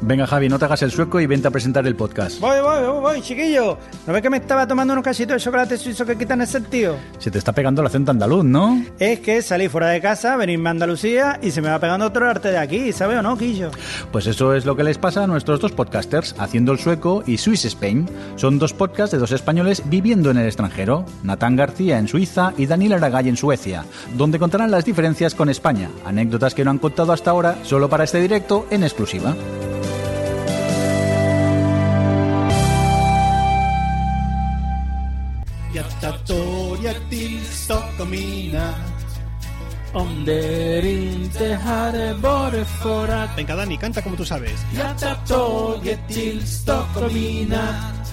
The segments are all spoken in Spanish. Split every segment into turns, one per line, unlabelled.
Venga, Javi, no te hagas el sueco y vente a presentar el podcast.
Voy, voy, voy, voy, chiquillo. ¿No ves que me estaba tomando unos casitos de chocolate suizo que quitan el sentido?
Se te está pegando el acento andaluz, ¿no?
Es que salí fuera de casa, venirme a Andalucía y se me va pegando otro arte de aquí, ¿sabes o no, Quillo?
Pues eso es lo que les pasa a nuestros dos podcasters, Haciendo el Sueco y Swiss Spain. Son dos podcasts de dos españoles viviendo en el extranjero, Natán García en Suiza y Daniel Aragay en Suecia, donde contarán las diferencias con España, anécdotas que no han contado hasta ahora solo para este directo en exclusiva.
Hjärtatorget till Stockholm i natt Om det inte hade varit för att
Venga, Dani, canta como tú sabes.
Till Stockholm i natt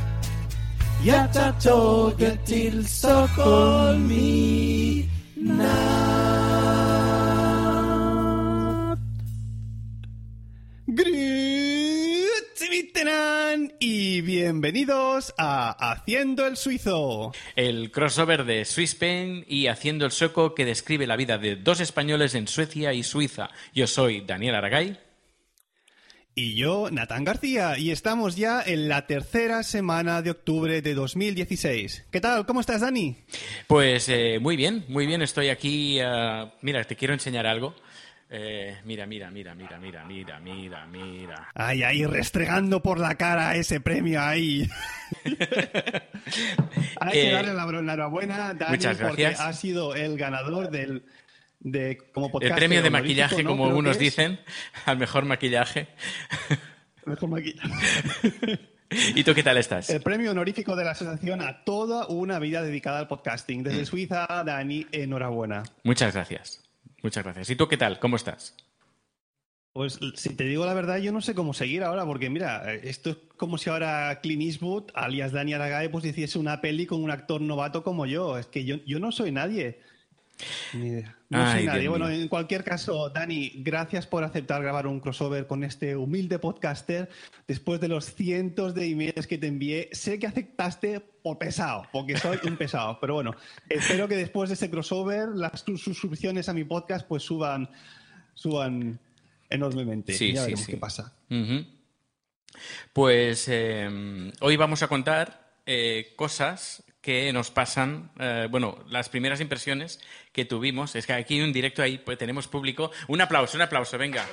Hjärtatorget till Stockholm i natt
Y bienvenidos a Haciendo el Suizo.
El crossover de Swisspen y Haciendo el Sueco que describe la vida de dos españoles en Suecia y Suiza. Yo soy Daniel Aragay.
Y yo, Natán García, y estamos ya en la tercera semana de octubre de 2016. ¿Qué tal? ¿Cómo estás, Dani?
Pues eh, muy bien, muy bien. Estoy aquí. eh, mira, te quiero enseñar algo. Eh, mira, mira, mira, mira, mira, mira, mira, mira.
Ay, ahí restregando por la cara ese premio ahí. Hay que
Eh,
darle la enhorabuena, Dani,
muchas
porque
gracias.
ha sido el ganador del de como
El premio de maquillaje,
¿no?
como
Creo que
algunos
es.
dicen, al mejor maquillaje.
Mejor maquillaje.
¿Y tú qué tal estás?
El premio honorífico de la asociación a toda una vida dedicada al podcasting.
Mm.
Desde Suiza, Dani, enhorabuena.
Muchas gracias. Muchas gracias. ¿Y tú qué tal? ¿Cómo estás?
Pues si te digo la verdad, yo no sé cómo seguir ahora, porque mira, eh, esto es como si ahora Clint Eastwood, alias Dani Aragae, pues hiciese una peli con un actor novato como yo. Es que yo, yo no soy nadie. Ni idea. No
Ay,
soy nadie.
Dios
Bueno,
mío.
en cualquier caso, Dani, gracias por aceptar grabar un crossover con este humilde podcaster. Después de los cientos de emails que te envié, sé que aceptaste por pesado, porque soy un pesado. Pero bueno, espero que después de ese crossover las sus- suscripciones a mi podcast pues suban, suban enormemente.
Sí,
ya
sí,
veremos
sí.
qué pasa.
Pues eh, hoy vamos a contar eh, cosas que nos pasan, eh, bueno, las primeras impresiones que tuvimos. Es que aquí hay un directo ahí, pues tenemos público. Un aplauso, un aplauso, venga.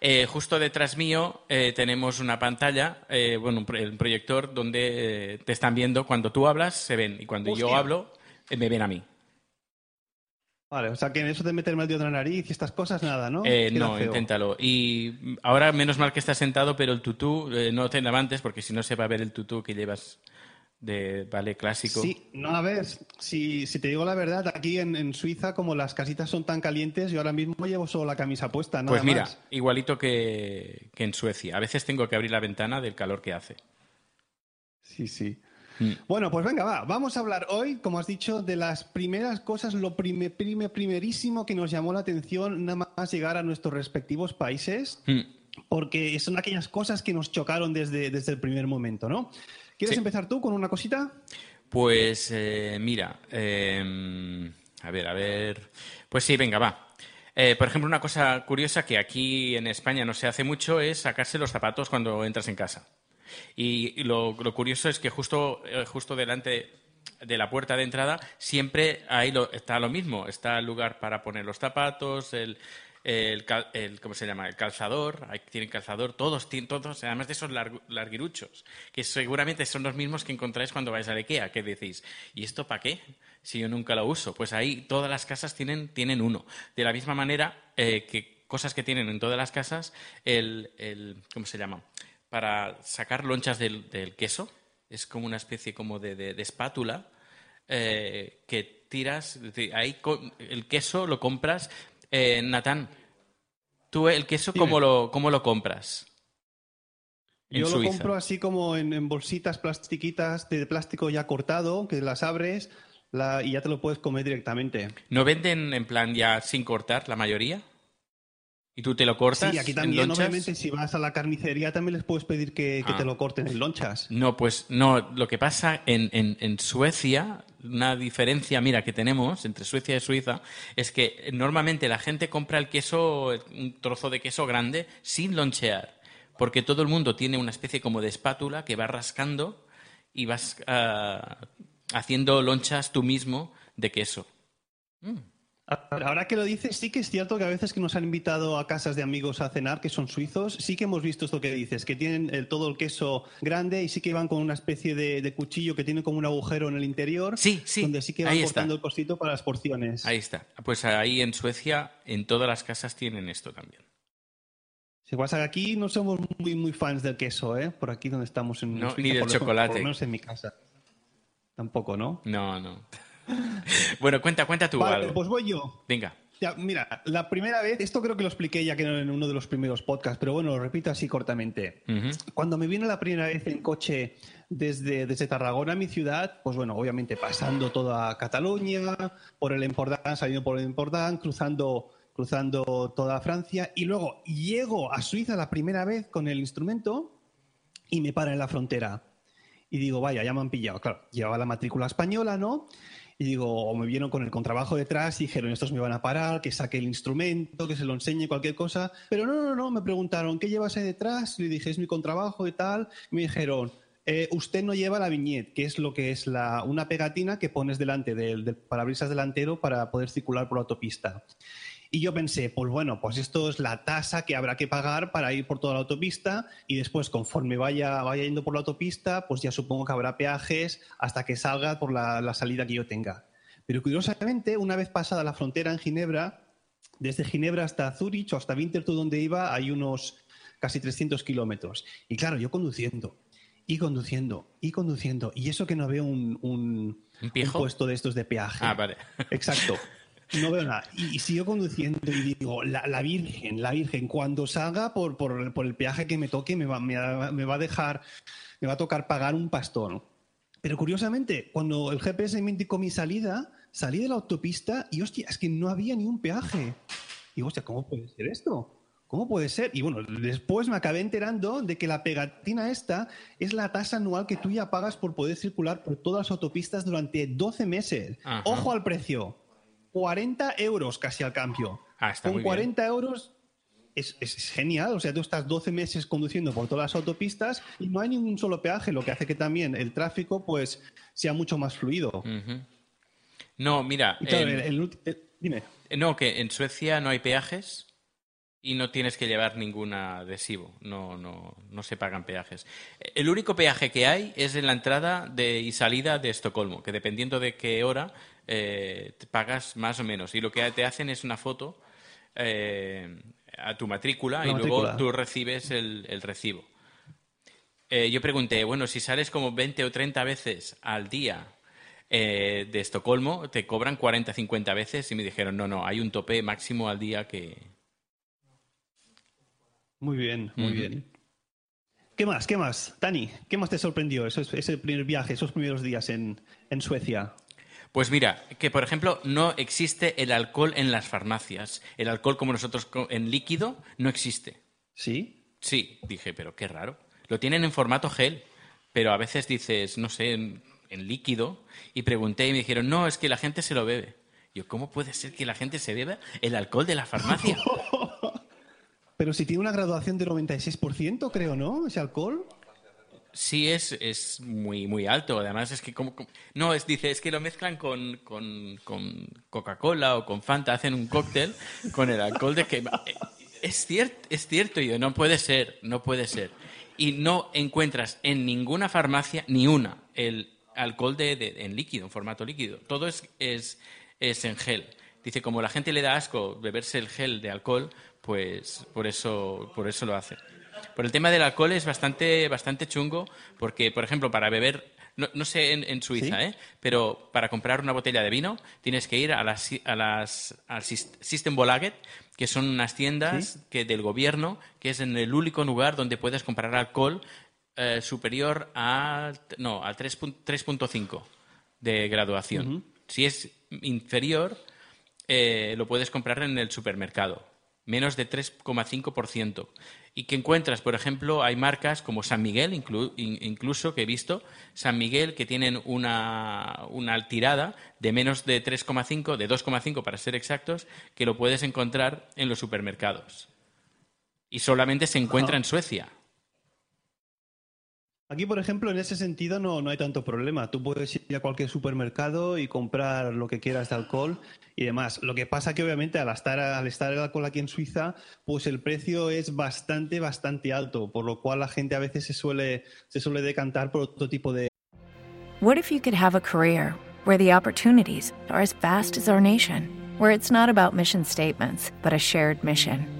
Eh, justo detrás mío eh, tenemos una pantalla, eh, bueno, un, pro- un proyector donde te están viendo cuando tú hablas, se ven, y cuando yo hablo, me ven a mí.
Vale, o sea que en eso de meterme el dedo en la nariz y estas cosas, nada, ¿no?
Eh, no,
feo.
inténtalo. Y ahora, menos mal que estás sentado, pero el tutú eh, no te levantes porque si no se va a ver el tutú que llevas de ballet clásico.
Sí, no, a ver, si, si te digo la verdad, aquí en, en Suiza, como las casitas son tan calientes, yo ahora mismo llevo solo la camisa puesta, nada
pues mira,
más.
igualito que, que en Suecia. A veces tengo que abrir la ventana del calor que hace.
Sí, sí.
Mm.
Bueno, pues venga, va. Vamos a hablar hoy, como has dicho, de las primeras cosas, lo prime- prime- primerísimo que nos llamó la atención nada más llegar a nuestros respectivos países,
Mm.
porque son aquellas cosas que nos chocaron desde, desde el primer momento, ¿no? ¿Quieres
Sí.
empezar tú con una cosita?
Pues eh, mira, eh, a ver, a ver. Pues sí, venga, va. Eh, por ejemplo, una cosa curiosa que aquí en España no se hace mucho es sacarse los zapatos cuando entras en casa. Y, lo, curioso es que justo, eh, justo delante de la puerta de entrada siempre ahí lo, está lo mismo. Está el lugar para poner los zapatos, el, el, ¿cómo se llama? El calzador, ahí tienen calzador, todos tienen, todos, además de esos largu- larguiruchos, que seguramente son los mismos que encontráis cuando vais a IKEA, que decís, ¿y esto para qué? Si yo nunca lo uso. Pues ahí todas las casas tienen, tienen uno. De la misma manera eh, que cosas que tienen en todas las casas, el, el ¿cómo se llama? Para sacar lonchas del, del queso, es como una especie como de, de- de espátula eh, que tiras, ahí el queso lo compras Eh, Natán, ¿tú el queso
Dime.
cómo lo, cómo lo compras?
Yo lo compro así como en, en bolsitas plastiquitas de plástico ya cortado, que las abres la- y ya te lo puedes comer directamente.
¿No venden en plan ya sin cortar la mayoría? ¿Y tú te lo cortas
Sí, aquí
en
también,
lonchas?
obviamente, si vas a la carnicería también les puedes pedir que, que
Ah.
te lo corten en lonchas.
No, pues no. Lo que pasa en, en- en Suecia, una diferencia, mira, que tenemos entre Suecia y Suiza, es que normalmente la gente compra el queso, un trozo de queso grande, sin lonchear. Porque todo el mundo tiene una especie como de espátula que va rascando y vas ah, haciendo lonchas tú mismo de queso.
Ahora que lo dices, sí que es cierto que a veces que nos han invitado a casas de amigos a cenar que son suizos, sí que hemos visto esto que dices, que tienen el- todo el queso grande y sí que van con una especie de, de cuchillo que tiene como un agujero en el interior,
Sí, sí,
donde sí que van cortando el cosito para las porciones.
Ahí está. Pues ahí en Suecia, en todas las casas tienen esto también.
Si pasa que aquí no somos muy, muy fans del queso, ¿eh? Por aquí donde estamos en
No,
Suiza,
ni del
por lo-
chocolate.
Por lo menos en mi casa. Tampoco, ¿no?
No, no. Bueno, cuenta, cuenta tú
Vale,
algo.
pues voy yo.
Venga.
Ya, mira, la primera vez, esto creo que lo expliqué ya que en uno de los primeros podcasts, pero bueno, lo repito así cortamente.
Ujú.
Cuando me vine la primera vez en coche desde, desde Tarragona a mi ciudad, pues bueno, obviamente pasando toda Cataluña, por el Empordán, saliendo por el Empordán, cruzando, cruzando toda Francia, y luego llego a Suiza la primera vez con el instrumento y me para en la frontera. Y digo, vaya, ya me han pillado. Claro, llevaba la matrícula española, ¿no? Y digo, o me vieron con el contrabajo detrás y dijeron, estos me van a parar, que saque el instrumento, que se lo enseñe, cualquier cosa. Pero no, no, no, me preguntaron, ¿qué llevas ahí detrás? Y le dije, es mi contrabajo y tal. Y me dijeron, "Eh, usted no lleva la viñeta, que es lo que es la, una pegatina que pones delante del, del parabrisas delantero para poder circular por la autopista. Y yo pensé, pues bueno, pues esto es la tasa que habrá que pagar para ir por toda la autopista y después conforme vaya, vaya yendo por la autopista, pues ya supongo que habrá peajes hasta que salga por la, la salida que yo tenga. Pero curiosamente, una vez pasada la frontera en Ginebra, desde Ginebra hasta Zurich o hasta Winterthur donde iba hay unos casi 300 kilómetros. Y claro, yo conduciendo y conduciendo y conduciendo y eso que no veo un, un,
¿Un pijo?
puesto de estos de peaje.
Ah, vale.
Exacto. No veo nada. Y, y sigo conduciendo y digo, la, la Virgen, la Virgen, cuando salga por, por, por el peaje que me toque, me va, me, me va a dejar, me va a tocar pagar un pastón. Pero curiosamente, cuando el GPS me indicó mi salida, salí de la autopista y hostia, es que no había ni un peaje. Y hostia, ¿cómo puede ser esto? ¿Cómo puede ser? Y bueno, después me acabé enterando de que la pegatina esta es la tasa anual que tú ya pagas por poder circular por todas las autopistas durante 12 meses.
Ajá.
Ojo al precio. 40 euros casi al cambio.
Ah, está
Con
muy bien.
40 euros es, genial. O sea, tú estás 12 meses conduciendo por todas las autopistas y no hay ningún solo peaje, lo que hace que también el tráfico pues sea mucho más fluido.
No, mira,
claro, el- el- dime.
no, que en Suecia no hay peajes y no tienes que llevar ningún adhesivo. No, no, no se pagan peajes. El único peaje que hay es en la entrada de, y salida de Estocolmo, que dependiendo de qué hora eh, te pagas más o menos. Y lo que te hacen es una foto eh, a tu matrícula
La
y luego tú recibes el, el recibo. Eh, yo pregunté, bueno, si sales como 20 o 30 veces al día eh, de Estocolmo, te cobran 40, 50 veces y me dijeron, no, no, hay un tope máximo al día que...
Muy bien, muy bien. ¿Qué más? ¿Qué más? Dani, ¿qué más te sorprendió ese primer viaje, esos primeros días en, en Suecia?
Pues mira, que por ejemplo no existe el alcohol en las farmacias. El alcohol como nosotros en líquido no existe.
¿Sí?
Sí, dije, pero qué raro. Lo tienen en formato gel, pero a veces dices, no sé, en, en líquido. Y pregunté y me dijeron, no, es que la gente se lo bebe. Yo, ¿cómo puede ser que la gente se beba el alcohol de la farmacia?
Pero si tiene una graduación del 96%, creo, ¿no? Ese alcohol.
Sí, es, es muy, muy alto. Además, es que como... como- No, es, dice, es que lo mezclan con, con, con Coca-Cola o con Fanta, hacen un cóctel con el alcohol de que... eh, Es cierto, es cierto, yo, no puede ser, no puede ser. Y no encuentras en ninguna farmacia, ni una, el alcohol de, de- en líquido, en formato líquido. Todo es, es, es en gel. Dice, como la gente le da asco beberse el gel de alcohol, pues por eso, por eso lo hace. Por el tema del alcohol es bastante, bastante chungo, porque, por ejemplo, para beber no, no sé en, en Suiza, ¿eh? pero para comprar una botella de vino tienes que ir a las, a las al Systembolaget, que son unas tiendas que del gobierno, que es en el único lugar donde puedes comprar alcohol eh, superior a, no, a 3.5 de graduación. Si es inferior, eh, lo puedes comprar en el supermercado, menos de 3,5%. Y que encuentras, por ejemplo, hay marcas como San Miguel, incluso que he visto, San Miguel, que tienen una, una tirada de menos de 3,5, de 2,5 para ser exactos, que lo puedes encontrar en los supermercados. Y solamente se encuentra en Suecia.
Aquí, por ejemplo, en ese sentido no, no hay tanto problema. Tú puedes ir a cualquier supermercado y comprar lo que quieras de alcohol y demás. Lo que pasa que obviamente al estar, al estar el alcohol aquí en Suiza, pues el precio es bastante, bastante alto, por lo cual la gente a veces se suele, se suele decantar por otro tipo de...
What if you could have a career where the opportunities are as vast as our nation, where it's not about mission statements, but a shared mission?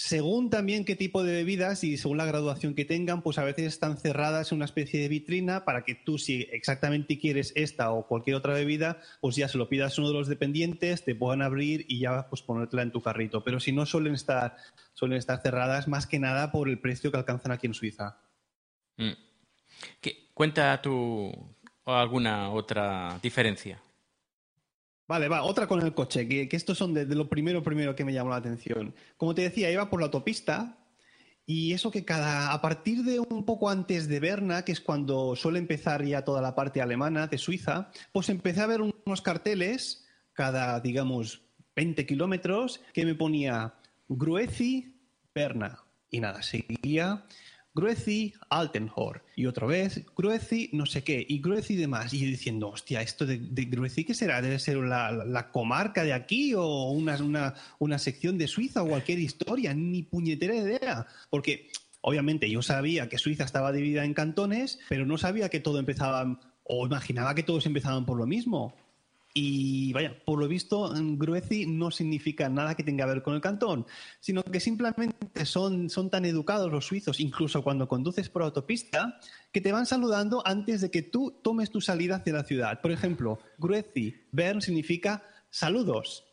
Según también qué tipo de bebidas y según la graduación que tengan, pues a veces están cerradas en una especie de vitrina para que tú, si exactamente quieres esta o cualquier otra bebida, pues ya se lo pidas a uno de los dependientes, te puedan abrir y ya pues ponértela en tu carrito. Pero si no suelen estar, suelen estar cerradas más que nada por el precio que alcanzan aquí en Suiza.
Mm. ¿Qué, ¿Cuenta tú alguna otra diferencia?
Vale, va, otra con el coche, que, estos son de, lo primero, primero que me llamó la atención. Como te decía, iba por la autopista y eso que cada, a partir de un poco antes de Berna, que es cuando suele empezar ya toda la parte alemana de Suiza, pues empecé a ver unos carteles cada, digamos, 20 kilómetros que me ponía Gruezi, Berna. Y nada, seguía Gruezi Altenhor. Y otra vez, Gruezi no sé qué, y Gruezi demás. Y yo diciendo, hostia, ¿esto de, de Gruezi qué será? ¿Debe ser la, comarca de aquí o una, una, sección de Suiza o cualquier historia? Ni puñetera idea. Porque obviamente yo sabía que Suiza estaba dividida en cantones, pero no sabía que todo empezaba, o imaginaba que todos empezaban por lo mismo. Y vaya, por lo visto, Gruezi no significa nada que tenga que ver con el cantón, sino que simplemente son, son tan educados los suizos, incluso cuando conduces por autopista, que te van saludando antes de que tú tomes tu salida hacia la ciudad. Por ejemplo, Gruezi, Bern significa saludos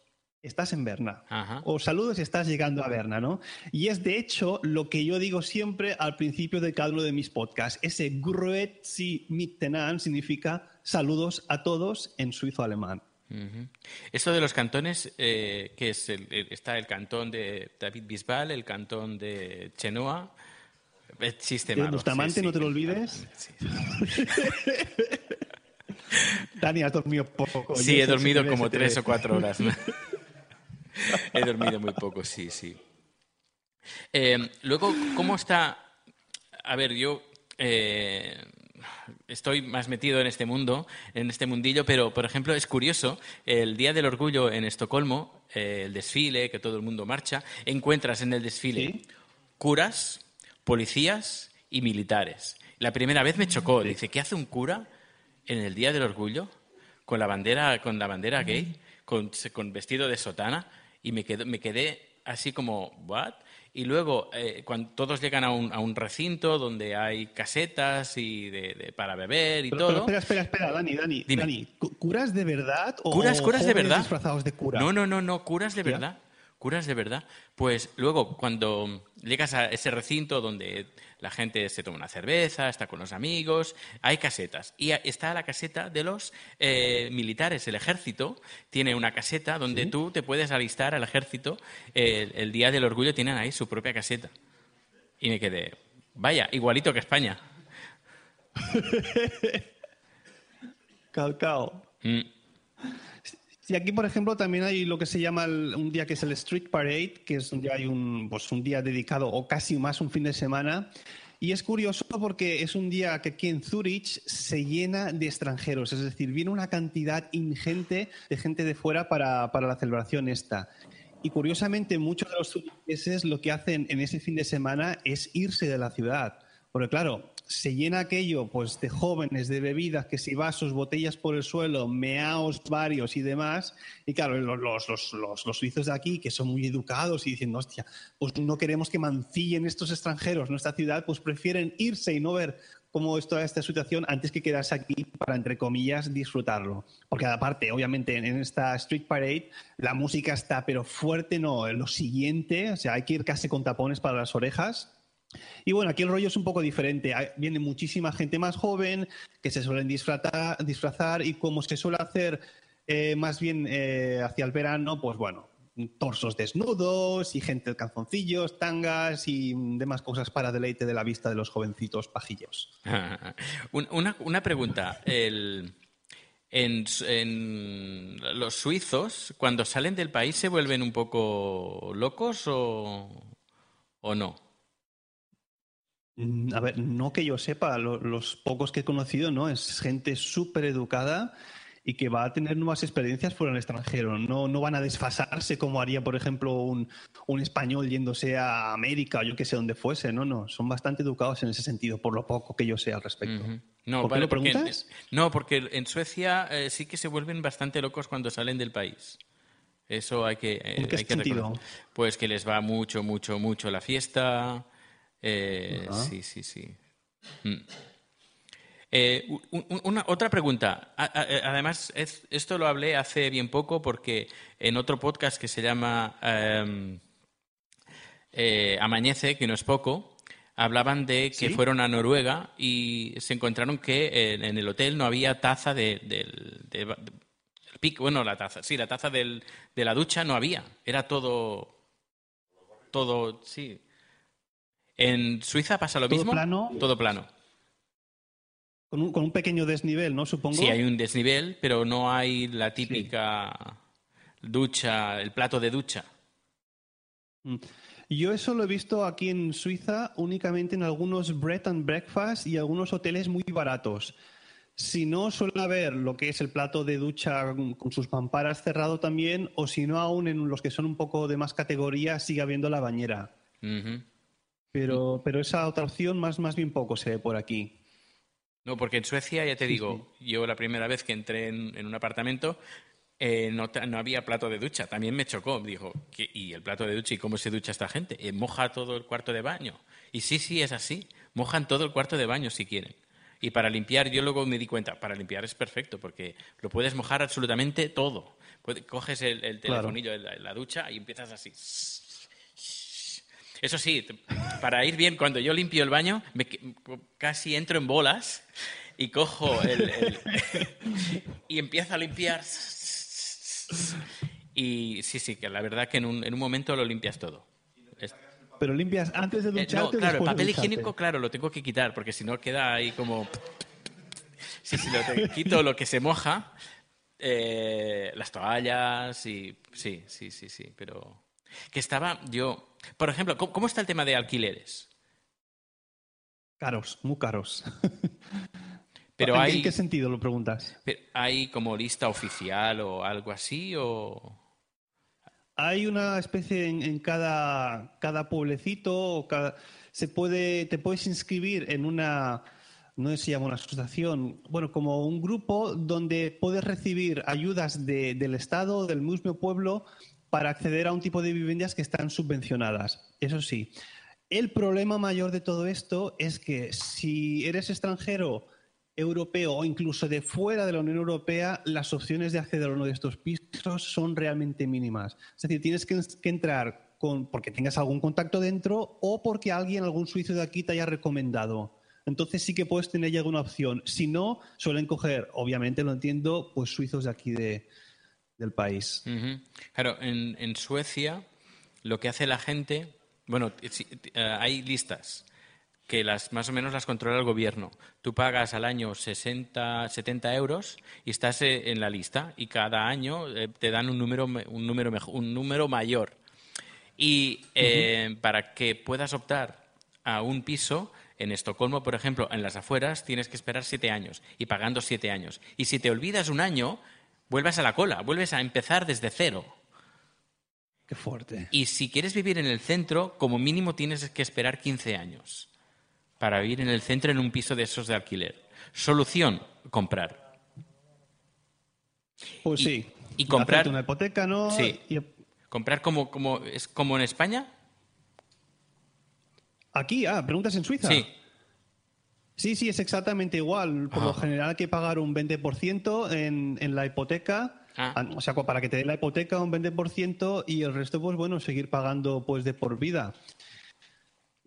estás en Berna. O saludos, estás llegando a Berna, ¿no? Y es de hecho lo que yo digo siempre al principio de cada uno de mis podcasts. Ese Grüezi Mittenan significa saludos a todos en suizo-alemán.
Esto de los cantones, eh, que es está el cantón de David Bisbal, el cantón de Chenoa, existe
más. Bustamante, no te lo olvides. Dani, has dormido poco.
Sí, he dormido como tres o cuatro horas. He dormido muy poco, sí, sí. Eh, luego, ¿cómo está? A ver, yo eh, estoy más metido en este mundo, en este mundillo, pero, por ejemplo, es curioso, el Día del Orgullo en Estocolmo, eh, el desfile, que todo el mundo marcha, encuentras en el desfile curas, policías y militares. La primera vez me chocó, dice, ¿qué hace un cura en el Día del Orgullo con la bandera, con la bandera gay, con, con vestido de sotana? y me quedé, me quedé así como, ¿what? Y luego, eh, cuando todos llegan a un, a un, recinto donde hay casetas y de, para beber y todo. Pero
espera, espera, espera, Dani, Dani, Dani, ¿curas de verdad o
curas, curas de verdad?
disfrazados de cura?
No, no, no, no, curas de verdad. Curas de verdad. Pues luego, cuando llegas a ese recinto donde la gente se toma una cerveza, está con los amigos, hay casetas. Y está la caseta de los eh, militares. El ejército tiene una caseta donde tú te puedes alistar al ejército. El, Día del Orgullo tienen ahí su propia caseta. Y me quedé, vaya, igualito que España.
Calcao. Mm. Sí, aquí, por ejemplo, también hay lo que se llama un día que es el Street Parade, que es día, hay un, pues, un día dedicado, o casi más un fin de semana. Y es curioso porque es un día que aquí en Zurich se llena de extranjeros, es decir, viene una cantidad ingente de gente de fuera para, para la celebración esta. Y curiosamente, muchos de los turistas lo que hacen en ese fin de semana es irse de la ciudad. Porque claro, se llena aquello pues de jóvenes, de bebidas, que si vasos, botellas por el suelo, meaos varios y demás. Y claro, los, los, los, los, suizos de aquí, que son muy educados y diciendo, hostia, pues no queremos que mancillen estos extranjeros nuestra ciudad, pues prefieren irse y no ver cómo es toda esta situación antes que quedarse aquí para, entre comillas, disfrutarlo. Porque aparte, obviamente, en esta Street Parade la música está, pero fuerte no, lo siguiente, o sea, hay que ir casi con tapones para las orejas. Y bueno, aquí el rollo es un poco diferente. Viene muchísima gente más joven que se suelen disfrazar, disfrazar y como se suele hacer eh, más bien eh, hacia el verano, pues bueno, torsos desnudos y gente de calzoncillos, tangas y demás cosas para deleite de la vista de los jovencitos pajillos.
una, pregunta. en, los suizos, cuando salen del país, se vuelven un poco locos o, no?
Mm, a ver, no que yo sepa, los pocos que he conocido, ¿no? Es gente súper educada y que va a tener nuevas experiencias fuera del extranjero. No, no van a desfasarse como haría, por ejemplo, un, un español yéndose a América o yo que sé dónde fuese. No, no, son bastante educados en ese sentido, por lo poco que yo sé al respecto.
No, ¿Por qué lo preguntas? no, porque en Suecia eh, sí que se vuelven bastante locos cuando salen del país. Eso hay que,
eh, ¿En qué sentido?
Pues que les va mucho, mucho, mucho la fiesta. Eh, sí, sí, sí. Mm. Eh, una, otra pregunta. Eh, además, esto lo hablé hace bien poco porque en otro podcast que se llama em, eh, Amañece, que no es poco, hablaban de que fueron a Noruega y se encontraron que en, el hotel no había taza de, del bueno, la taza, sí, la taza de la ducha no había, era todo, todo, sí. En Suiza pasa lo mismo.
Plano.
Todo plano.
Con un, pequeño desnivel, ¿no? Supongo.
Sí, hay un desnivel, pero no hay la típica ducha, el plato de ducha.
Mm. Yo eso lo he visto aquí en Suiza únicamente en algunos bread and breakfast y algunos hoteles muy baratos. Si no, suele haber lo que es el plato de ducha con sus pamparas cerrado también, o si no, aún en los que son un poco de más categoría, sigue habiendo la bañera. Pero, pero esa otra opción más, más bien poco se ve por aquí.
No, porque en Suecia, ya te digo, yo la primera vez que entré en, un apartamento eh, no, había plato de ducha. También me chocó. Dijo, ¿y el plato de ducha? ¿Y cómo se ducha esta gente? Eh, ¿Moja todo el cuarto de baño? Y sí, sí, es así. Mojan todo el cuarto de baño si quieren. Y para limpiar, yo luego me di cuenta, para limpiar es perfecto, porque lo puedes mojar absolutamente todo. coges el, telefonillo de la, ducha y empiezas así. Eso sí, para ir bien, cuando yo limpio el baño, me, casi entro en bolas y cojo el, y empiezo a limpiar. Y sí, sí, que la verdad que en un, en un momento lo limpias todo.
Pero limpias antes de eh, ducharte. no,
claro, el papel higiénico, claro, lo tengo que quitar, porque si no queda ahí como. Sí, sí, lo quito lo que se moja, eh, las toallas y. Sí, sí, sí, sí, pero. Que estaba yo por ejemplo, ¿cómo, está el tema de alquileres?
Caros, muy caros.
Pero
¿En qué sentido lo preguntas?
¿Hay como lista oficial o algo así? O...
Hay una especie en, cada, cada, pueblecito, se puede, te puedes inscribir en una, no sé si llama una asociación, bueno, como un grupo donde puedes recibir ayudas del Estado, del mismo pueblo, para acceder a un tipo de viviendas que están subvencionadas. Eso sí, el problema mayor de todo esto es que si eres extranjero, europeo o incluso de fuera de la Unión Europea, las opciones de acceder a uno de estos pisos son realmente mínimas. Es decir, tienes que, entrar con, porque tengas algún contacto dentro o porque alguien, algún suizo de aquí te haya recomendado. Entonces sí que puedes tener ya alguna opción. Si no, suelen coger, obviamente lo entiendo, pues suizos de aquí de, del país.
Claro, en, en, Suecia lo que hace la gente, bueno, eh, hay listas que las más o menos las controla el gobierno. Tú pagas al año 60, 70 euros y estás eh, en la lista y cada año eh, te dan un número, un número, un número mayor. Y para que puedas optar a un piso, en Estocolmo, por ejemplo, en las afueras, tienes que esperar siete años y pagando siete años. Y si te olvidas un año, vuelves a la cola, vuelves a empezar desde cero.
Qué fuerte.
Y si quieres vivir en el centro, como mínimo tienes que esperar 15 años para vivir en el centro en un piso de esos de alquiler. Solución, comprar.
Pues
Y-
sí.
y comprar-
una hipoteca, ¿no?
Sí.
Y
Comprar como, como, es como en España.
aquí, ah, preguntas en Suiza.
Sí.
Sí, sí, es exactamente igual. Por lo general hay que pagar un 20% en, en la hipoteca.
Ah.
Ah, O sea, para que te dé la hipoteca un 20% y el resto, pues bueno, seguir pagando pues de por vida.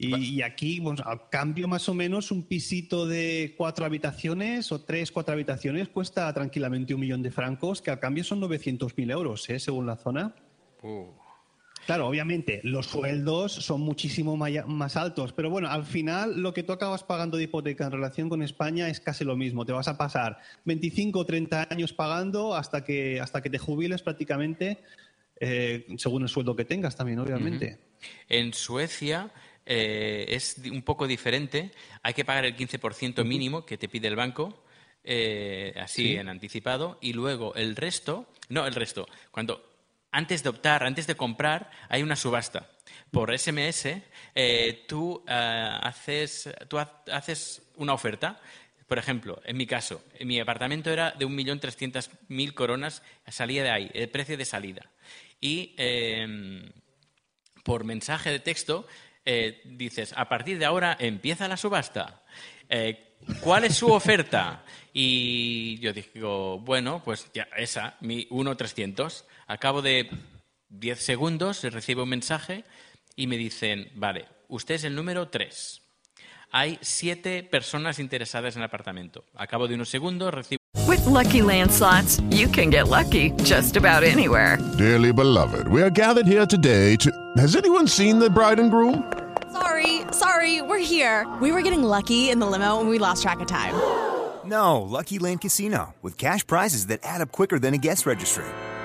Y, y aquí, pues, a cambio más o menos, un pisito de cuatro habitaciones o tres, cuatro habitaciones cuesta tranquilamente un millón de francos, que a cambio son 900.000 euros, ¿eh? según la zona.
Uh.
Claro, obviamente, los sueldos son muchísimo más altos, pero bueno, al final lo que tú acabas pagando de hipoteca en relación con España es casi lo mismo. Te vas a pasar 25 o 30 años pagando hasta que, hasta que te jubiles prácticamente, eh, según el sueldo que tengas también, obviamente.
En Suecia eh, es un poco diferente. Hay que pagar el 15% mínimo que te pide el banco, eh, así
Sí.
en anticipado, y luego el resto, no el resto, cuando antes de optar, antes de comprar, hay una subasta. Por SMS, eh, tú, eh, haces, tú ha- haces una oferta. Por ejemplo, en mi caso, en mi apartamento era de 1.300.000 coronas, salía de ahí, el precio de salida. Y em, por mensaje de texto eh, dices, a partir de ahora empieza la subasta. Eh, ¿Cuál es su oferta? Y yo digo, bueno, pues ya, esa, mi 1.300. A cabo de 10 segundos recibo un mensaje y me dicen, vale, usted es el número 3. Hay siete personas interesadas en el apartamento. A cabo de unos segundos recibo
With Lucky Land slots, you can get lucky just about anywhere.
Dearly beloved, we are gathered here today to. Has anyone seen the bride and groom?
Sorry, sorry, we're here. We were getting lucky in the limo and we lost track of time.
No, Lucky Land Casino, with cash prizes that add up quicker than a guest registry.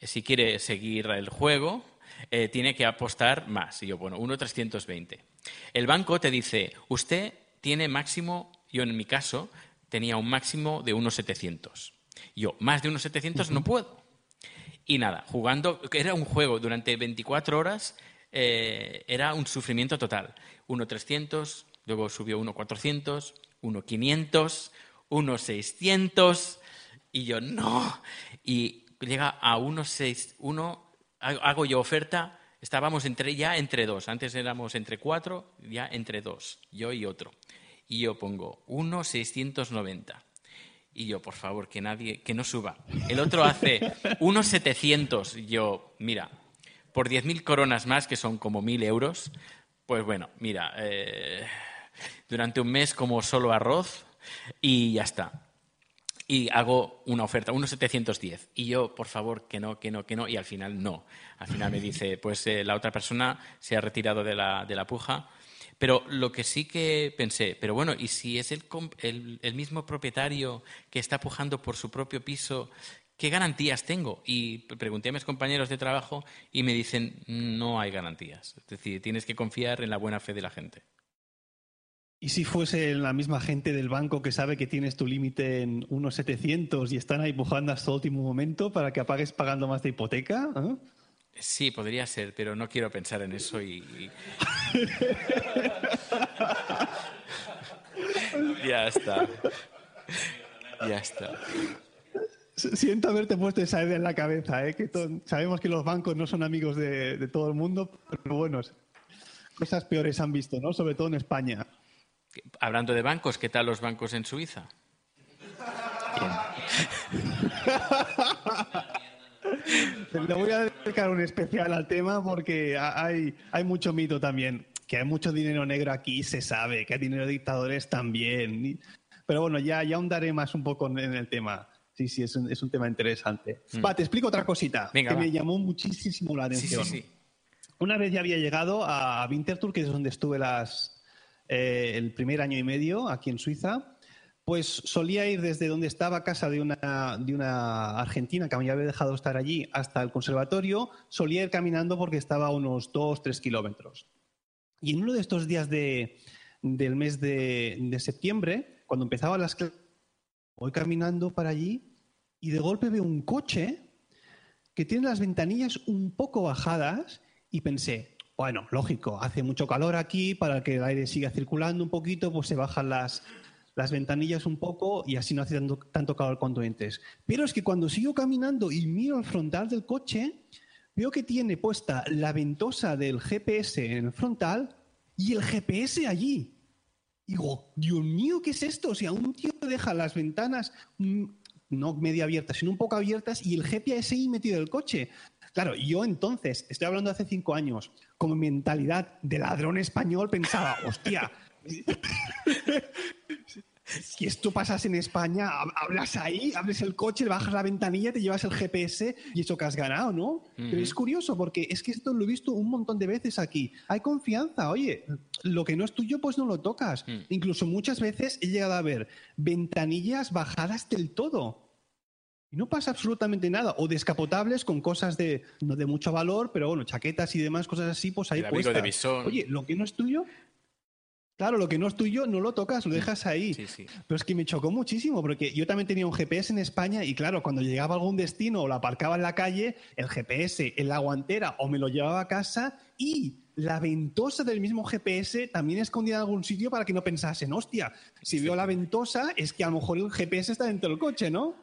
Eh, Si quiere seguir el juego, eh, tiene que apostar más. Y yo, bueno, 1.320. El banco te dice, usted tiene máximo, yo en mi caso tenía un máximo de 1.700. Yo, más de 1.700 no puedo. Y nada, jugando, era un juego durante 24 horas, eh, era un sufrimiento total. 1.300, luego subió 1.400, 1.500, 1.600, y yo no. Y llega a 1.6, 1, hago yo oferta, estábamos entre, ya entre dos, antes éramos entre cuatro, ya entre dos, yo y otro. Y yo pongo 1.690. Y yo, por favor, que nadie, que no suba. El otro hace unos 700. Yo, mira, por 10.000 coronas más, que son como 1.000 euros, pues bueno, mira, eh, durante un mes como solo arroz y ya está. Y hago una oferta, unos 710. Y yo, por favor, que no, que no, que no. Y al final no. Al final me dice, pues eh, la otra persona se ha retirado de la, de la puja. Pero lo que sí que pensé, pero bueno, ¿y si es el, el, el mismo propietario que está pujando por su propio piso, qué garantías tengo? Y pregunté a mis compañeros de trabajo y me dicen, no hay garantías. Es decir, tienes que confiar en la buena fe de la gente.
¿Y si fuese la misma gente del banco que sabe que tienes tu límite en unos 700 y están ahí pujando hasta el último momento para que apagues pagando más de hipoteca? ¿eh?
Sí, podría ser, pero no quiero pensar en eso y... y- ya está. Ya está.
Siento haberte puesto esa idea en la cabeza, ¿eh? que sabemos que los bancos no son amigos de, de todo el mundo, pero bueno, cosas peores han visto, ¿no? Sobre todo en España.
Hablando de bancos, ¿qué tal los bancos en Suiza?
Le voy a dedicar un especial al tema porque hay, hay mucho mito también. Que hay mucho dinero negro aquí, se sabe. Que hay dinero de dictadores también. Pero bueno, ya, ya ahondaré más un poco en el tema. Sí, sí, es un, es un tema interesante.
Mm.
Va, te explico otra cosita
Venga,
que
va.
me llamó muchísimo la
Sí,
atención.
sí, sí.
Una vez ya había llegado a Winterthur, que es donde estuve las, eh, el primer año y medio aquí en Suiza, pues solía ir desde donde estaba casa de una, de una argentina que me había dejado estar allí hasta el conservatorio, solía ir caminando porque estaba unos 2, 3 kilómetros. Y en uno de estos días de- del mes de, de septiembre, cuando empezaban las clases, voy caminando para allí y de golpe veo un coche que tiene las ventanillas un poco bajadas y pensé, bueno, lógico, hace mucho calor aquí, para que el aire siga circulando un poquito, pues se bajan las, las ventanillas un poco y así no hace tanto, calor cuando entres. Pero es que cuando sigo caminando y miro al frontal del coche, veo que tiene puesta la ventosa del GPS en el frontal y el GPS allí. Digo, Dios mío, ¿qué es esto? O sea, un tío deja las ventanas mm, no medio abiertas, sino un poco abiertas y el GPS ahí metido en el coche. Claro, yo entonces, estoy hablando de hace cinco años, con mentalidad de ladrón español, pensaba, hostia, si esto pasas en España, hab- hablas ahí, abres el coche, le bajas la ventanilla, te llevas el GPS y eso que has ganado, ¿no? Pero es curioso porque es que esto lo he visto un montón de veces aquí. Hay confianza, oye, lo que no es tuyo pues no lo tocas. Incluso muchas veces he llegado a ver ventanillas bajadas del todo. Y no pasa absolutamente nada. O descapotables con cosas de, no de mucho valor, pero bueno, chaquetas y demás, cosas así, pues ahí puestas. Oye, lo que no es tuyo, claro, lo que no es tuyo no lo tocas, lo dejas ahí. Pero es que me chocó muchísimo, porque yo también tenía un GPS en España y claro, cuando llegaba a algún destino o lo aparcaba en la calle, el GPS en la guantera o me lo llevaba a casa y la ventosa del mismo GPS también escondida en algún sitio para que no pensasen, hostia, si veo la ventosa es que a lo mejor el GPS está dentro del coche, ¿no?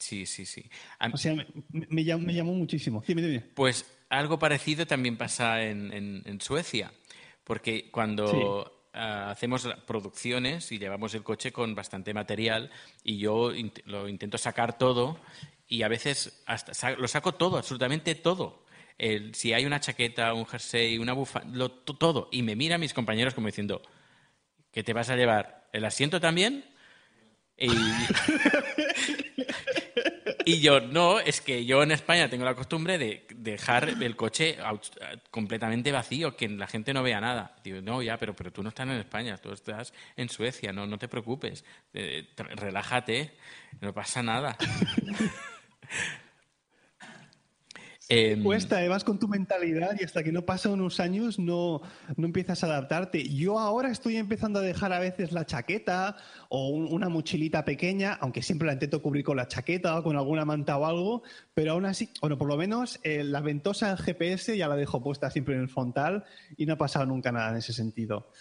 Sí, sí, sí.
O sea, me, me llamó, me llamó muchísimo. Dime, dime.
Pues algo parecido también pasa en, en- en Suecia, porque cuando ah, hacemos producciones y llevamos el coche con bastante material y yo int- lo intento sacar todo y a veces hasta sa- lo saco todo, absolutamente todo. El- si hay una chaqueta, un jersey, una bufanda, todo. Y me miran mis compañeros como diciendo, ¿qué te vas a llevar? ¿El asiento también? Y, y yo, no, es que yo en España tengo la costumbre de dejar el coche completamente vacío, que la gente no vea nada. Digo, no, ya, pero, pero tú no estás en España, tú estás en Suecia, no, no te preocupes, Eh, relájate, no pasa nada. Em,
Cuesta, eh, vas con tu mentalidad y hasta que no pasan unos años no, no empiezas a adaptarte. Yo ahora estoy empezando a dejar a veces la chaqueta o un- una mochilita pequeña, aunque siempre la intento cubrir con la chaqueta o con alguna manta o algo, pero aún así, bueno, por lo menos eh, la ventosa del GPS ya la dejo puesta siempre en el frontal y no ha pasado nunca nada en ese sentido.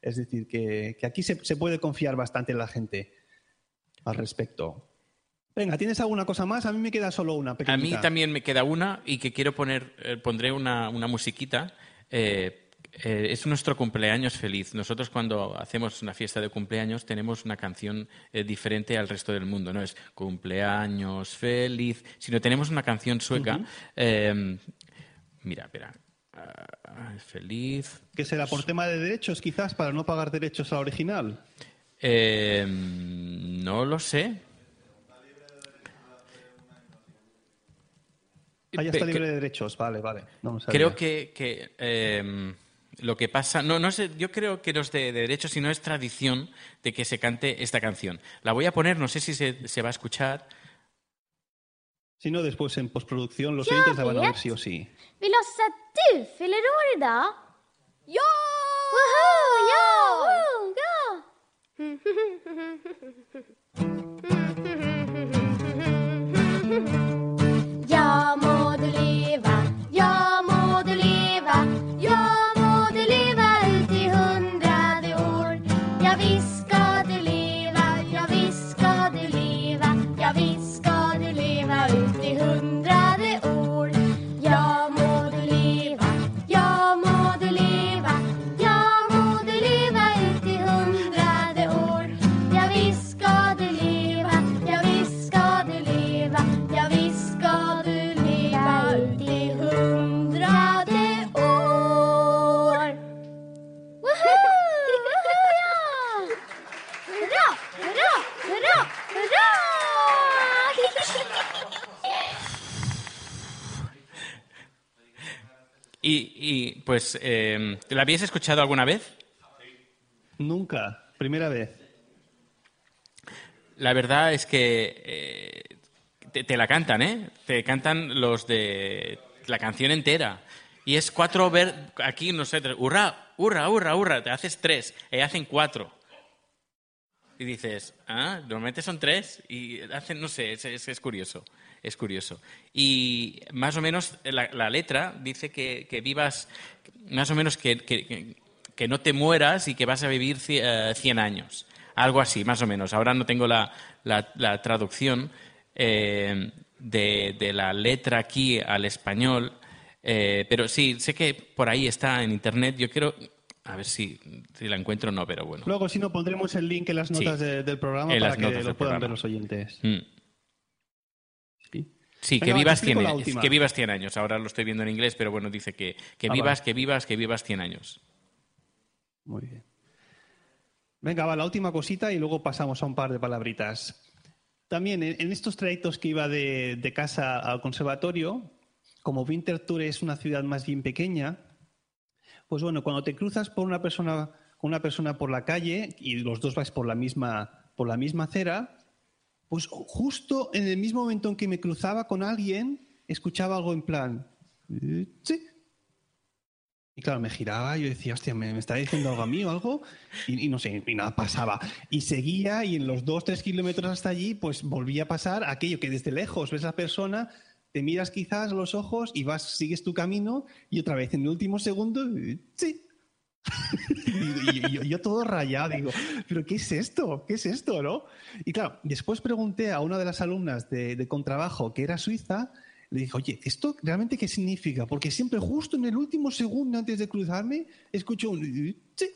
Es decir, que, que aquí se, se puede confiar bastante en la gente al respecto. Venga, ¿tienes alguna cosa más? A mí me queda solo una
A
pequeñita.
mí también me queda una y que quiero poner, eh, pondré una, una musiquita. Eh, eh, es nuestro cumpleaños feliz. Nosotros cuando hacemos una fiesta de cumpleaños tenemos una canción diferente al resto del mundo. No es cumpleaños feliz, sino tenemos una canción sueca. eh, mira, espera. Ah, feliz.
¿Qué será? ¿Por tema de derechos, quizás, para no pagar derechos al original?
Eh, no lo sé.
Ah, ya está libre de derechos. Vale, vale. No.
Creo que, que, eh, lo que pasa, no, no sé, yo creo que no es de, de derecho, sino es tradición de que se cante esta canción. La voy a poner, no sé si se, se va a escuchar.
Si no, después en postproducción los oyentes la van a ver sí o sí.
Vi låtsas att
Y, pues, eh, ¿la habíais escuchado alguna vez?
Nunca, primera vez.
La verdad es que eh, te, te la cantan, ¿eh? Te cantan los de la canción entera. Y es cuatro ver aquí, no sé, hurra, hurra, hurra, hurra, te haces tres, y hacen cuatro. Y dices, ah, normalmente son tres, y hacen, no sé, es, es- es curioso, es curioso. Y más o menos la, la letra dice que, que vivas, más o menos que, que- que- no te mueras y que vas a vivir ci- eh, 100 años. Algo así, más o menos. Ahora no tengo la, la- la traducción eh, de, de la letra aquí al español, eh, pero sí, sé que por ahí está en internet. Yo quiero, a ver si, si la encuentro o no, pero bueno.
Luego, si no, pondremos el link en las
Sí.
notas de- del programa para que lo puedan
programa.
ver los oyentes.
Mm. Sí, que
Venga,
vivas,
te explico
100,
la
años,
última.
que vivas 100 años. Ahora lo estoy viendo en inglés, pero bueno, dice que, que
Ah,
vivas,
vale.
que vivas, que vivas 100 años.
Muy bien. Venga, va, la última cosita y luego pasamos a un par de palabritas. También en, estos trayectos que iba de, de casa al conservatorio, como Winterthur es una ciudad más bien pequeña, pues bueno, cuando te cruzas por una persona, con una persona por la calle y los dos vais por la misma, por la misma acera, pues justo en el mismo momento en que me cruzaba con alguien, escuchaba algo en plan, "Eh, sí, y claro, me giraba y yo decía, hostia, ¿me, me está diciendo algo a mí o algo? Y, no sé, y nada pasaba. Y seguía y en los dos, tres kilómetros hasta allí, pues volvía a pasar aquello que desde lejos ves a la persona, te miras quizás los ojos y vas, sigues tu camino y otra vez en el último segundo, eh, sí. y, yo todo rayado, digo, ¿pero qué es esto? ¿Qué es esto, no? Y claro, después pregunté a una de las alumnas de, de contrabajo que era suiza, le dije, oye, ¿esto realmente qué significa? Porque siempre justo en el último segundo antes de cruzarme escucho un... "Sí".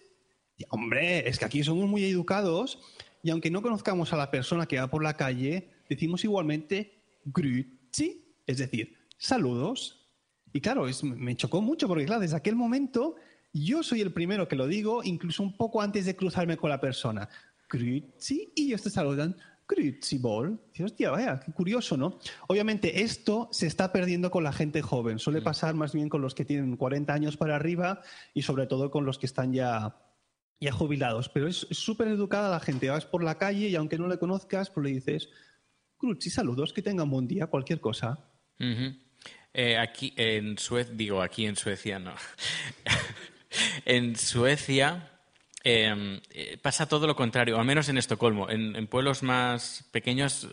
Y, hombre, es que aquí somos muy educados y aunque no conozcamos a la persona que va por la calle, decimos igualmente grüezi, es decir, saludos. Y claro, es- me chocó mucho porque claro, desde aquel momento yo soy el primero que lo digo, incluso un poco antes de cruzarme con la persona. Grüezi, y ellos te saludan. Grüezi Ball. Dices, hostia, vaya, qué curioso, ¿no? Obviamente esto se está perdiendo con la gente joven. Suele pasar más bien con los que tienen 40 años para arriba y sobre todo con los que están ya, ya jubilados. Pero es súper educada la gente. Vas por la calle y aunque no le conozcas, pues le dices, Grüezi, saludos, que tengan buen día, cualquier cosa.
Eh, aquí en Suecia, digo aquí en Suecia, no. en Suecia eh, eh, pasa todo lo contrario, al menos en Estocolmo. En, pueblos más pequeños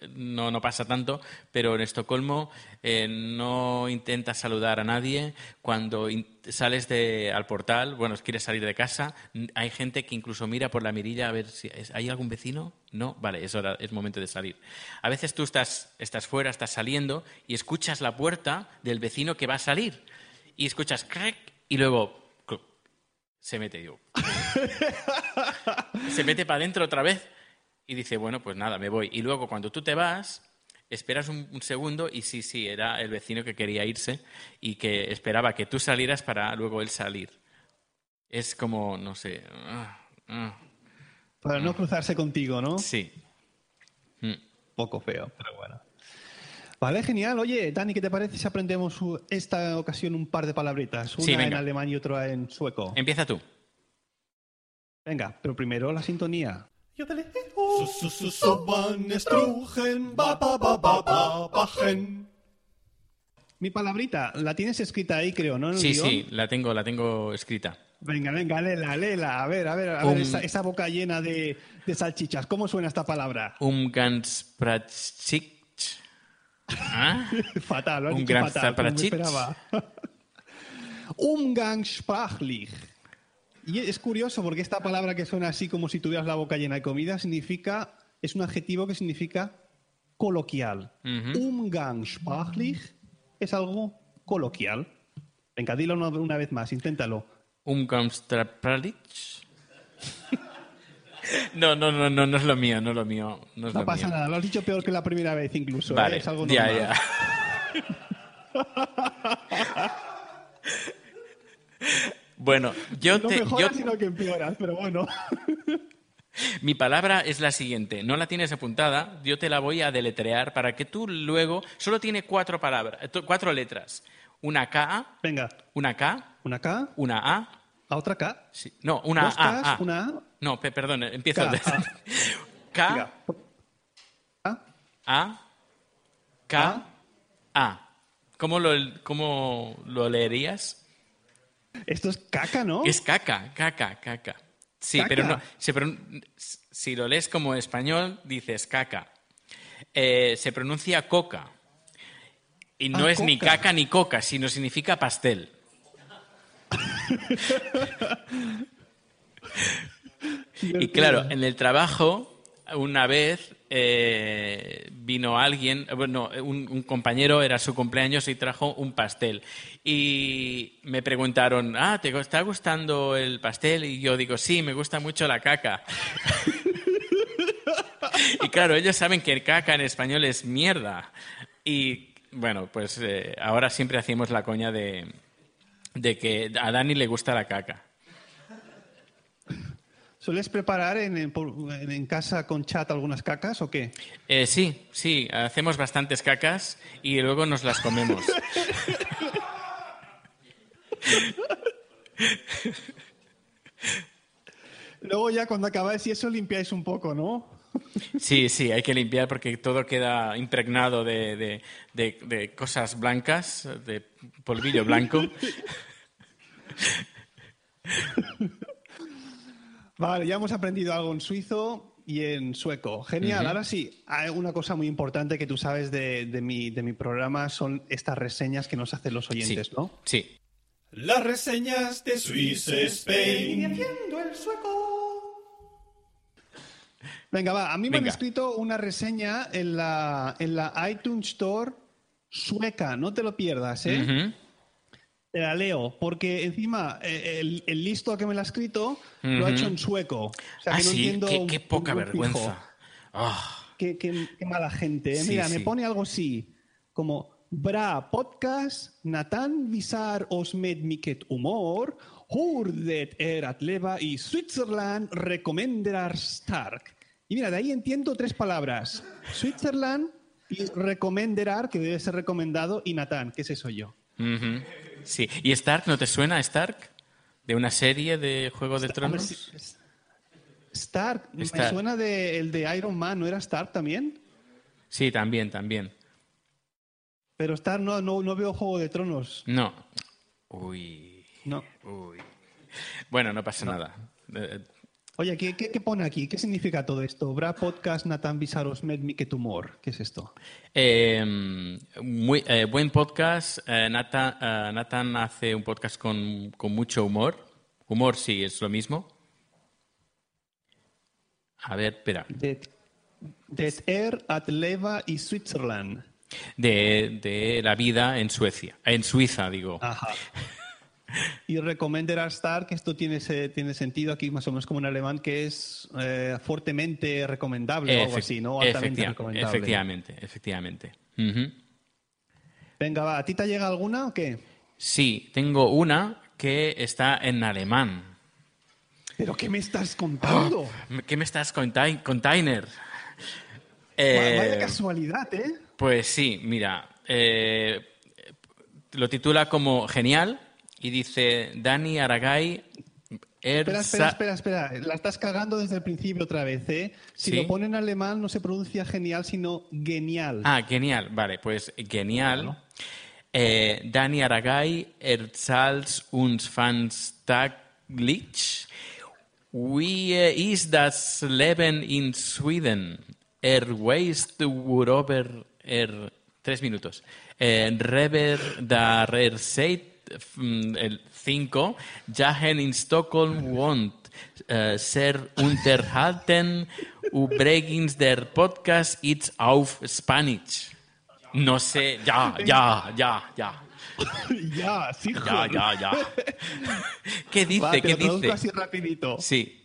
eh, no, pasa tanto, pero en Estocolmo eh, no intentas saludar a nadie. Cuando sales de, al portal, bueno, quieres salir de casa, hay gente que incluso mira por la mirilla a ver si hay algún vecino. No, vale, es hora, es momento de salir. A veces tú estás, fuera, estás saliendo y escuchas la puerta del vecino que va a salir y escuchas crack y luego se mete yo. se mete para adentro otra vez y dice, bueno, pues nada, me voy. Y luego cuando tú te vas, esperas un, un segundo y sí, sí, era el vecino que quería irse y que esperaba que tú salieras para luego él salir. Es como, no sé. ah, ah,
Para no cruzarse contigo, ¿no?
Sí. Mm.
Poco feo, pero bueno. Vale, genial. Oye, Dani, ¿qué te parece si aprendemos esta ocasión un par de palabritas? Una
Sí,
en
venga.
alemán y otra en sueco.
Empieza tú.
Venga, pero primero la sintonía. Mi palabrita, la tienes escrita ahí, creo, ¿no?
Sí,
guion?
sí, la tengo, la tengo escrita.
Venga, venga, léela, léela. A ver, a ver, a
Um-
ver esa, esa boca llena de, de salchichas. ¿Cómo suena esta palabra?
Umgangsprachik. ¿Ah?
fatal, lo
Un
dicho
gran
fatal, como esperaba. Umgangssprachlich. Y es curioso porque esta palabra que suena así como si tuvieras la boca llena de comida significa, es un adjetivo que significa coloquial.
Ujú.
Umgangssprachlich es algo coloquial. Venga, dilo una, una vez más, inténtalo.
Umgangsprachik. No, no, no, no, no es lo mío, no es lo mío. No, es
No
lo
pasa
mío.
nada, lo has dicho peor que la primera vez incluso. ¿eh?
Vale,
Es algo
ya,
normal.
ya. Bueno, yo
no
te,
mejoras,
yo,
sino que empeoras, pero bueno.
Mi palabra es la siguiente. No la tienes apuntada, yo te la voy a deletrear para que tú luego... Solo tiene cuatro palabras, eh, cuatro letras. Una K,
Venga,
una K,
una K,
una A.
a otra K.
Sí. No, una
Dos
A,
Ks,
A.
una A.
No, pe- perdón, empiezo.
K, A.
K.
A,
A, K, A. ¿Cómo lo, cómo lo leerías?
Esto es caca, ¿no?
Es caca, caca, caca. Sí,
Caca.
pero no. se pron- si lo lees como español, dices caca. Eh, se pronuncia coca. Y no
Ah,
es ni caca ni coca, sino significa pastel. y claro, en el trabajo, una vez eh, vino alguien, bueno, un, un compañero, era su cumpleaños y trajo un pastel. Y me preguntaron, ah, ¿te está gustando el pastel? Y yo digo, sí, me gusta mucho la caca. y claro, ellos saben que el caca en español es mierda. Y bueno, pues eh, ahora siempre hacemos la coña de, de que a Dani le gusta la caca.
¿Sueles preparar en, casa con chat algunas cacas o qué?
Eh, sí, sí, hacemos bastantes cacas y luego nos las comemos.
Luego ya cuando acabáis y eso limpiáis un poco, ¿no?
Sí, sí, hay que limpiar porque todo queda impregnado de, de- de- de cosas blancas, de polvillo blanco.
Vale, ya hemos aprendido algo en suizo y en sueco. Genial. Ahora sí, hay una cosa muy importante que tú sabes de, de mi, de mi programa son estas reseñas que nos hacen los oyentes, ¿no?
Sí.
Las reseñas de Swiss Spain.
haciendo el sueco. Venga, va. A mí me han escrito una reseña en la, en la iTunes Store sueca. No te lo pierdas, ¿eh? Te la leo, porque encima eh, el, el listo que me la ha escrito lo ha hecho en sueco. O sea,
Ah,
que no
sí,
entiendo
qué, poca vergüenza. Ah,
Qué, qué- qué mala gente. ¿eh?
Sí,
Mira,
sí.
me pone algo así, como Bra podcast, Nathan visar os med miket humor, hurdet er atleva y Switzerland recomenderar stark. Y mira, de ahí entiendo tres palabras. Switzerland y recomenderar, que debe ser recomendado, y Nathan, que ese soy yo.
Sí. ¿Y Stark no te suena, Stark? ¿De una serie de Juego de
ver
Tronos?
si- Stark, me
Stark.
suena de, el de Iron Man, ¿no era Stark también?
Sí, también, también.
Pero Stark no, no, no veo Juego de Tronos.
No. Uy.
No.
Uy. Bueno, no pasa nada.
Oye, ¿qué, qué, qué pone aquí? ¿Qué significa todo esto? Bra podcast Nathan Visaros med mi que tumor. ¿Qué es esto?
Eh, muy, eh, buen podcast. Eh, Nathan, eh, Nathan hace un podcast con, con mucho humor. Humor sí, es lo mismo. A ver, espera.
Det, det er at leva i Switzerland.
De, de la vida en Suecia. En Suiza, digo.
Ajá. Y recomendar a Star, que esto tiene, tiene sentido aquí más o menos como en alemán, que es eh, fuertemente recomendable o algo así, ¿no? Altamente recomendable.
efectivamente, efectivamente.
Venga, va. ¿A ti te llega alguna o qué?
Sí, tengo una que está en alemán.
¿Pero qué me estás contando?
¿Qué me estás contai- container? Eh,
Vaya casualidad, ¿eh?
Pues sí, mira, eh, lo titula como genial y dice Dani Aragay.
Espera, espera,
Erza-
espera, espera. La estás cagando desde el principio otra vez, ¿eh? Si
¿Sí?
lo pone en alemán no se pronuncia genial, sino genial.
Ah, genial, vale, pues genial. Eh, Dani Aragay erzählt uns fantastisch, wie ist das Leben in Sweden? Er weiß worüber er... Tres minutos. Eh, Rever der er seit mm, el 5 Jahren in Stockholm wohnt. Äh, sehr unterhalten. Übrigens, der Podcast ist auf Spanish. No sé, ya, ya, ya, ya.
ya, sí,
Ya, ya, ya. ¿Qué dice?
Va, te
¿Qué
lo
dice?
así rapidito.
Sí.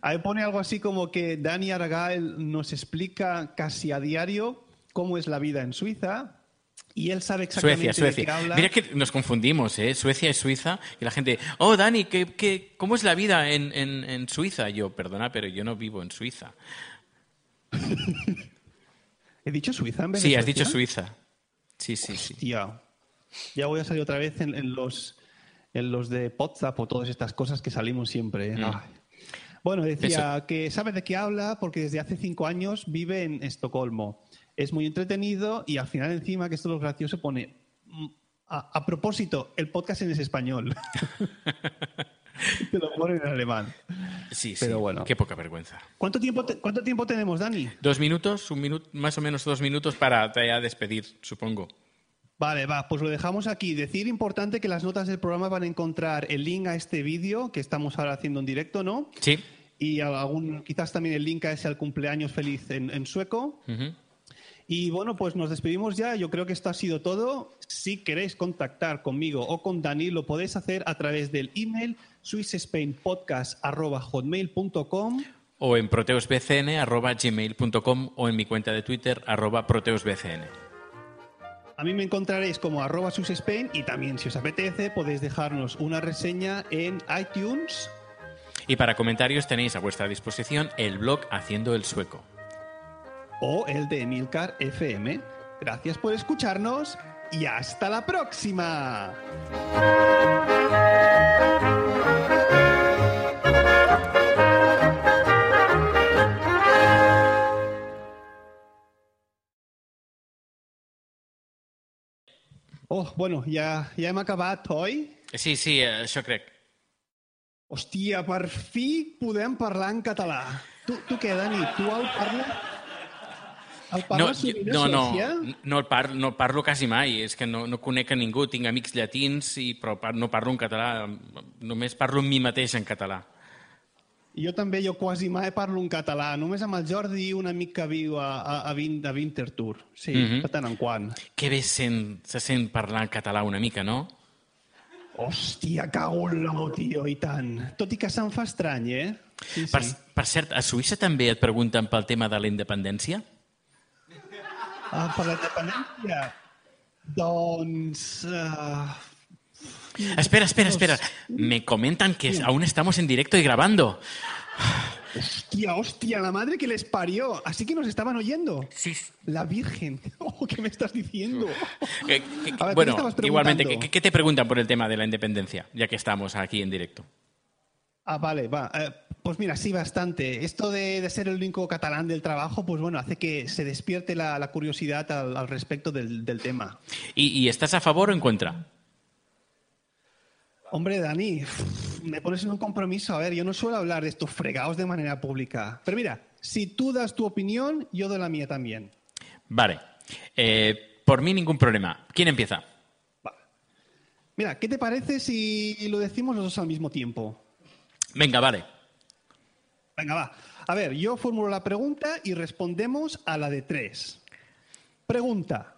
Ahí pone algo así como que Dani Aragael nos explica casi a diario cómo es la vida en Suiza Y él sabe exactamente
Suecia,
de qué habla.
Mira que nos confundimos, ¿eh? Suecia y Suiza. Y la gente, oh, Dani, ¿qué, qué, cómo es la vida en, en, en Suiza? Yo, perdona, pero yo no vivo en Suiza.
¿He dicho Suiza en vez
Sí, has dicho? Suiza. Sí, sí, sí.
Hostia. Ya voy a salir otra vez en, en los, en los de WhatsApp o todas estas cosas que salimos siempre. ¿eh?
Mm.
Ay. Bueno, decía que sabe de qué habla porque desde hace cinco años vive en Estocolmo. Es muy entretenido y al final encima, que esto es lo gracioso, pone... mm, A, a propósito, el podcast en es español. Te lo pone en alemán.
Sí, sí.
Pero bueno.
Qué poca vergüenza.
¿Cuánto tiempo, te- ¿Cuánto tiempo tenemos, Dani?
Dos minutos, un minuto, más o menos dos minutos para ya despedir, supongo.
Vale, va, pues lo dejamos aquí. Decir importante que las notas del programa van a encontrar el link a este vídeo que estamos ahora haciendo en directo, ¿no?
Sí.
Y algún, quizás también el link a ese al cumpleaños feliz en, en sueco. Y bueno, pues nos despedimos ya. Yo creo que esto ha sido todo. Si queréis contactar conmigo o con Dani, lo podéis hacer a través del email swissspainpodcast.hotmail.com
O en proteusbcn.gmail.com o en mi cuenta de Twitter, arroba proteusbcn.
A mí me encontraréis como arroba y también, si os apetece, podéis dejarnos una reseña en iTunes
Y para comentarios tenéis a vuestra disposición el blog Haciendo el Sueco.
O el de Emilcar FM. Gracias por escucharnos y hasta la próxima. Oh, bueno, ja, ja hem acabat, oi?
Sí, sí, eh, això crec.
Hòstia, per fi podem parlar en català. Tu, tu què, Dani? Tu el parles? El
No,
sovint
no, no, no, el par, no parlo quasi mai, és que no, no conec a ningú, tinc amics llatins, i, però no parlo en català, només parlo amb mi mateix en català.
Jo també, jo quasi mai parlo en català, només amb el Jordi, un amic que viu a, a, a, Vin, a Winterthur. Sí,
Mhm.
de tant en quant.
Que bé sent, se sent parlar en català una mica, no?
Hòstia, cago en l'ou, tio, i tant. Tot i que se'm fa estrany, eh? Sí,
Per,
sí.
per cert, a Suïssa també et pregunten pel tema de la independència?
Ah, per la independència? Doncs... Uh...
Espera, espera, espera. Me comentan que aún estamos en directo y grabando.
Hostia, hostia, la madre que les parió. Así que nos estaban oyendo.
Sí.
La Virgen. Oh, ¿Qué me estás diciendo? A ver, ¿qué
bueno, igualmente, ¿qué, qué te preguntan por el tema de la independencia? Ya que estamos aquí en directo.
Ah, vale, va. Eh, pues mira, sí, bastante. Esto de, de ser el único catalán del trabajo, pues bueno, hace que se despierte la, la curiosidad al, al respecto del, del tema.
¿Y, y estás a favor o en contra?
Hombre, Dani, me pones en un compromiso. A ver, yo no suelo hablar de estos fregados de manera pública. Pero mira, si tú das tu opinión, yo doy la mía también.
Vale. Eh, por mí ningún problema. ¿Quién empieza?
Mira, ¿qué te parece si lo decimos los dos al mismo tiempo?
Venga, vale.
Venga, va. A ver, yo formulo la pregunta y respondemos a la de tres. Pregunta.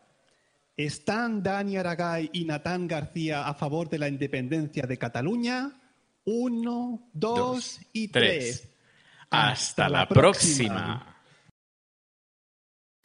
¿Están Dani Aragay y Natán García a favor de la independencia de Cataluña? Uno, dos,
Dos,
y
tres.
tres.
Hasta la próxima.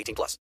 18 plus.